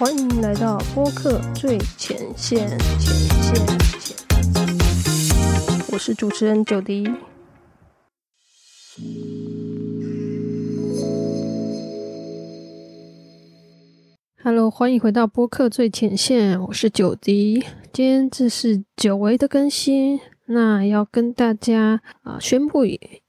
欢迎来到播客最前线，前线，我是主持人九迪。Hello，欢迎回到播客最前线，我是九迪。今天这是久违的更新，那要跟大家啊宣布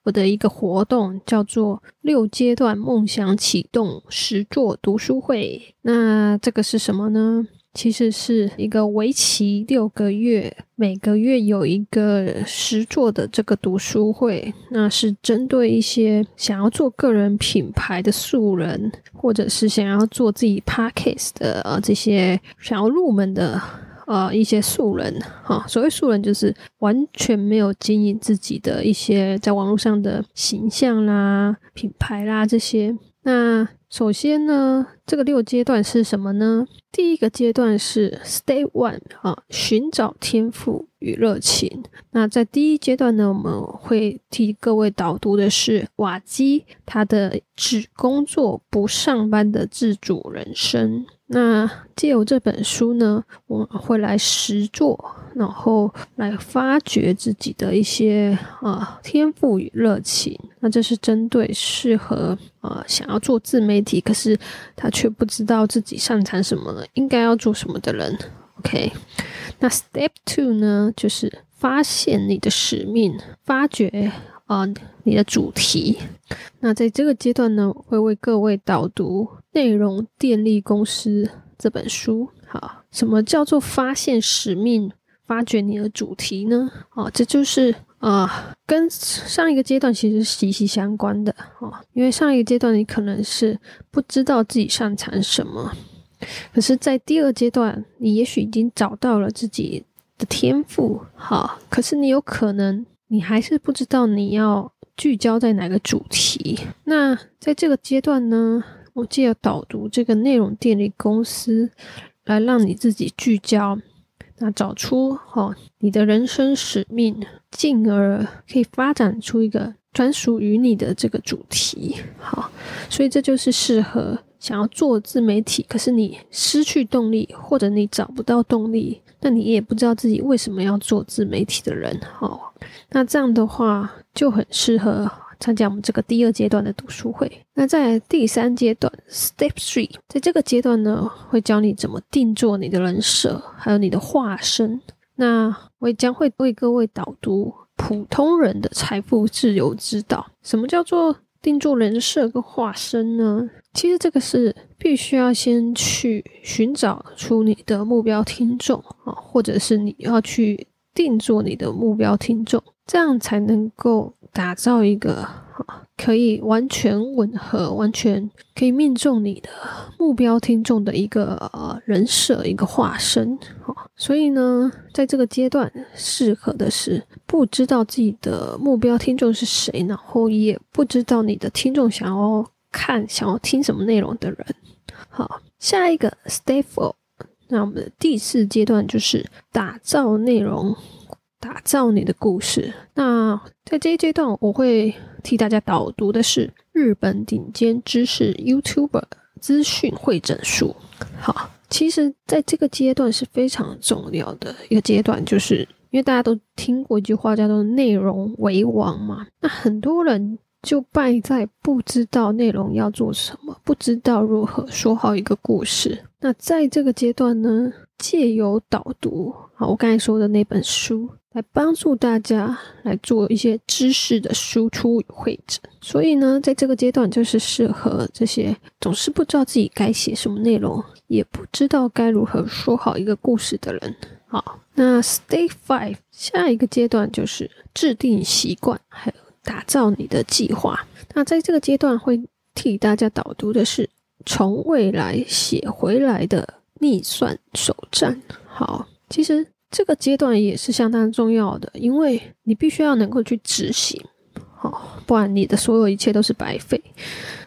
我的一个活动，叫做六阶段梦想启动实作读书会。那这个是什么呢？其实是一个为期六个月，每个月有一个实作的这个读书会，那是针对一些想要做个人品牌的素人，或者是想要做自己 podcast 的呃这些想要入门的呃一些素人哈。所谓素人，就是完全没有经营自己的一些在网络上的形象啦、品牌啦这些。那首先呢，这个六阶段是什么呢？第一个阶段是 Stay One 啊，寻找天赋与热情。那在第一阶段呢，我们会替各位导读的是瓦基他的只工作不上班的自主人生。那借由这本书呢，我会来实做。然后来发掘自己的一些啊天赋与热情，那这是针对适合啊想要做自媒体，可是他却不知道自己擅长什么，应该要做什么的人。OK，那 Step Two 呢，就是发现你的使命，发掘啊你的主题。那在这个阶段呢，会为各位导读《内容电力公司》这本书。好，什么叫做发现使命？发掘你的主题呢？哦，这就是啊，跟上一个阶段其实息息相关的哦。因为上一个阶段你可能是不知道自己擅长什么，可是，在第二阶段，你也许已经找到了自己的天赋，好，可是你有可能你还是不知道你要聚焦在哪个主题。那在这个阶段呢，我借由导读这个内容电力公司，来让你自己聚焦。那找出哈你的人生使命，进而可以发展出一个专属于你的这个主题。好，所以这就是适合想要做自媒体，可是你失去动力，或者你找不到动力，那你也不知道自己为什么要做自媒体的人。好，那这样的话就很适合。参加我们这个第二阶段的读书会。那在第三阶段，Step Three，在这个阶段呢，会教你怎么定做你的人设，还有你的化身。那我也将会为各位导读普通人的财富自由之道。什么叫做定做人设跟化身呢？其实这个是必须要先去寻找出你的目标听众啊，或者是你要去定做你的目标听众，这样才能够。打造一个可以完全吻合、完全可以命中你的目标听众的一个呃人设、一个化身。所以呢，在这个阶段，适合的是不知道自己的目标听众是谁，然后也不知道你的听众想要看、想要听什么内容的人。好，下一个 stay for，那我们的第四阶段就是打造内容。打造你的故事。那在这一阶段，我会替大家导读的是日本顶尖知识 YouTuber 资讯会诊术。好，其实在这个阶段是非常重要的一个阶段，就是因为大家都听过一句话叫做“内容为王”嘛。那很多人就败在不知道内容要做什么，不知道如何说好一个故事。那在这个阶段呢，借由导读，好，我刚才说的那本书。来帮助大家来做一些知识的输出与会诊，所以呢，在这个阶段就是适合这些总是不知道自己该写什么内容，也不知道该如何说好一个故事的人。好，那 Stay Five 下一个阶段就是制定习惯，还有打造你的计划。那在这个阶段会替大家导读的是从未来写回来的逆算手账。好，其实。这个阶段也是相当重要的，因为你必须要能够去执行，好，不然你的所有一切都是白费。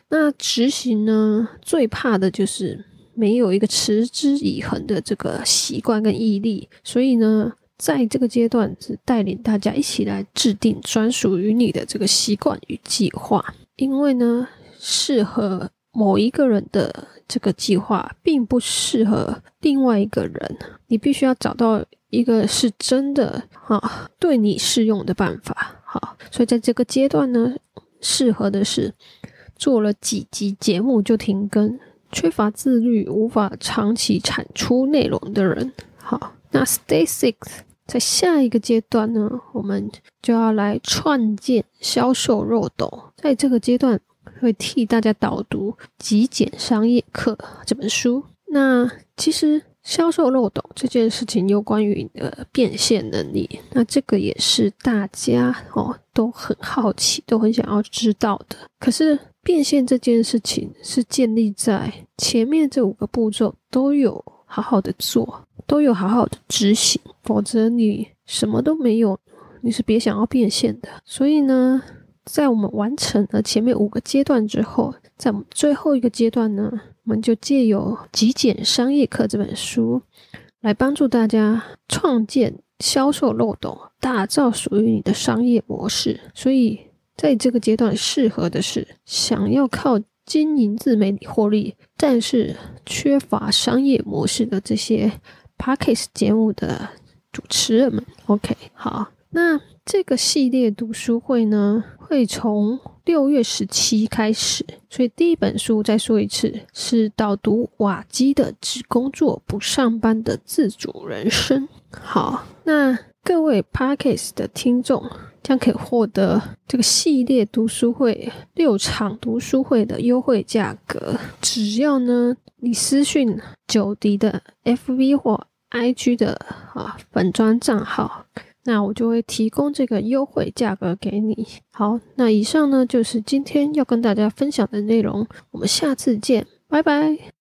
那执行呢，最怕的就是没有一个持之以恒的这个习惯跟毅力。所以呢，在这个阶段是带领大家一起来制定专属于你的这个习惯与计划，因为呢，适合某一个人的这个计划并不适合另外一个人，你必须要找到一个是真的哈对你适用的办法。好，所以在这个阶段呢，适合的是做了几集节目就停更、缺乏自律、无法长期产出内容的人。好，那 Stay Six。在下一个阶段呢，我们就要来创建销售漏斗。在这个阶段，会替大家导读《极简商业课》这本书。那其实销售漏斗这件事情，有关于你的变现能力。那这个也是大家哦都很好奇、都很想要知道的。可是变现这件事情是建立在前面这五个步骤都有好好的做。都有好好的执行，否则你什么都没有，你是别想要变现的。所以呢，在我们完成了前面五个阶段之后，在我们最后一个阶段呢，我们就借由《极简商业课》这本书来帮助大家创建销售漏洞，打造属于你的商业模式。所以在这个阶段，适合的是想要靠经营自媒体获利，但是缺乏商业模式的这些。Parkes 节目的主持人们，OK，好，那这个系列读书会呢，会从六月十七开始，所以第一本书再说一次，是导读瓦基的《只工作不上班的自主人生》。好，那各位 Parkes 的听众将可以获得这个系列读书会六场读书会的优惠价格，只要呢你私讯九迪的 FV 或 IG 的啊粉砖账号，那我就会提供这个优惠价格给你。好，那以上呢就是今天要跟大家分享的内容，我们下次见，拜拜。